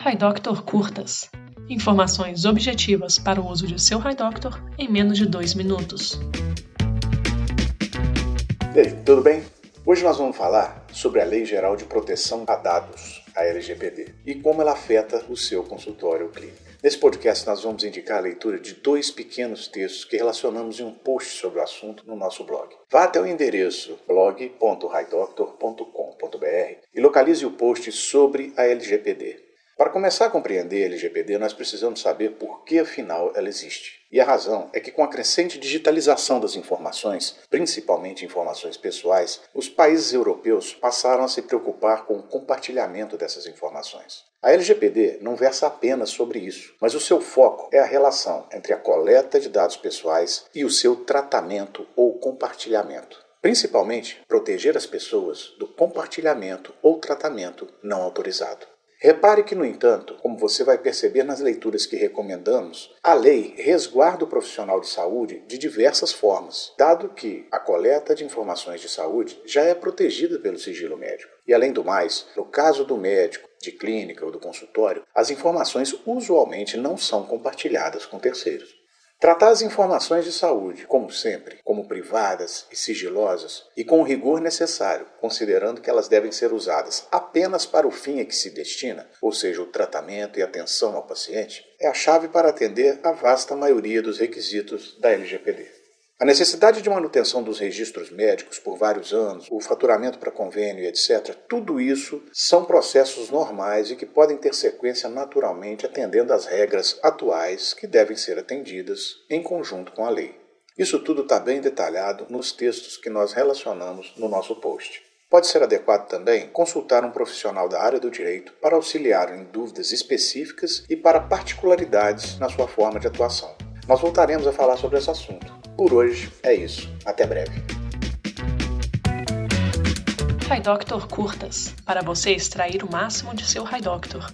Hi Doctor Curtas. Informações objetivas para o uso de seu Hi Doctor em menos de dois minutos. E aí, tudo bem? Hoje nós vamos falar sobre a Lei Geral de Proteção a Dados, a LGPD, e como ela afeta o seu consultório clínico. Nesse podcast, nós vamos indicar a leitura de dois pequenos textos que relacionamos em um post sobre o assunto no nosso blog. Vá até o endereço blog.highdoctor.com.br e localize o post sobre a LGPD. Para começar a compreender a LGPD, nós precisamos saber por que afinal ela existe. E a razão é que, com a crescente digitalização das informações, principalmente informações pessoais, os países europeus passaram a se preocupar com o compartilhamento dessas informações. A LGPD não versa apenas sobre isso, mas o seu foco é a relação entre a coleta de dados pessoais e o seu tratamento ou compartilhamento. Principalmente, proteger as pessoas do compartilhamento ou tratamento não autorizado. Repare que, no entanto, como você vai perceber nas leituras que recomendamos, a lei resguarda o profissional de saúde de diversas formas, dado que a coleta de informações de saúde já é protegida pelo sigilo médico. E, além do mais, no caso do médico, de clínica ou do consultório, as informações usualmente não são compartilhadas com terceiros. Tratar as informações de saúde, como sempre, como privadas e sigilosas e com o rigor necessário, considerando que elas devem ser usadas apenas para o fim a que se destina, ou seja, o tratamento e atenção ao paciente, é a chave para atender a vasta maioria dos requisitos da LGPD. A necessidade de manutenção dos registros médicos por vários anos, o faturamento para convênio, etc., tudo isso são processos normais e que podem ter sequência naturalmente atendendo às regras atuais que devem ser atendidas em conjunto com a lei. Isso tudo está bem detalhado nos textos que nós relacionamos no nosso post. Pode ser adequado também consultar um profissional da área do direito para auxiliar em dúvidas específicas e para particularidades na sua forma de atuação. Nós voltaremos a falar sobre esse assunto. Por hoje é isso. Até breve. Hi Doctor Curtas para você extrair o máximo de seu Hi Doctor.